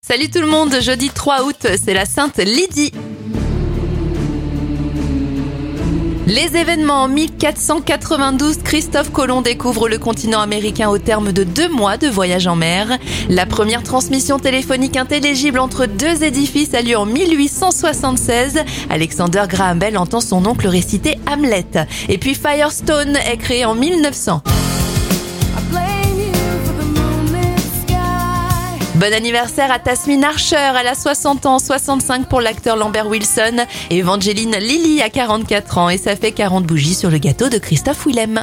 Salut tout le monde, jeudi 3 août, c'est la Sainte Lydie. Les événements en 1492, Christophe Colomb découvre le continent américain au terme de deux mois de voyage en mer. La première transmission téléphonique intelligible entre deux édifices a lieu en 1876. Alexander Graham Bell entend son oncle réciter Hamlet. Et puis Firestone est créé en 1900. Bon anniversaire à Tasmin Archer, elle a 60 ans, 65 pour l'acteur Lambert Wilson. Evangeline Lilly a 44 ans et ça fait 40 bougies sur le gâteau de Christophe Willem.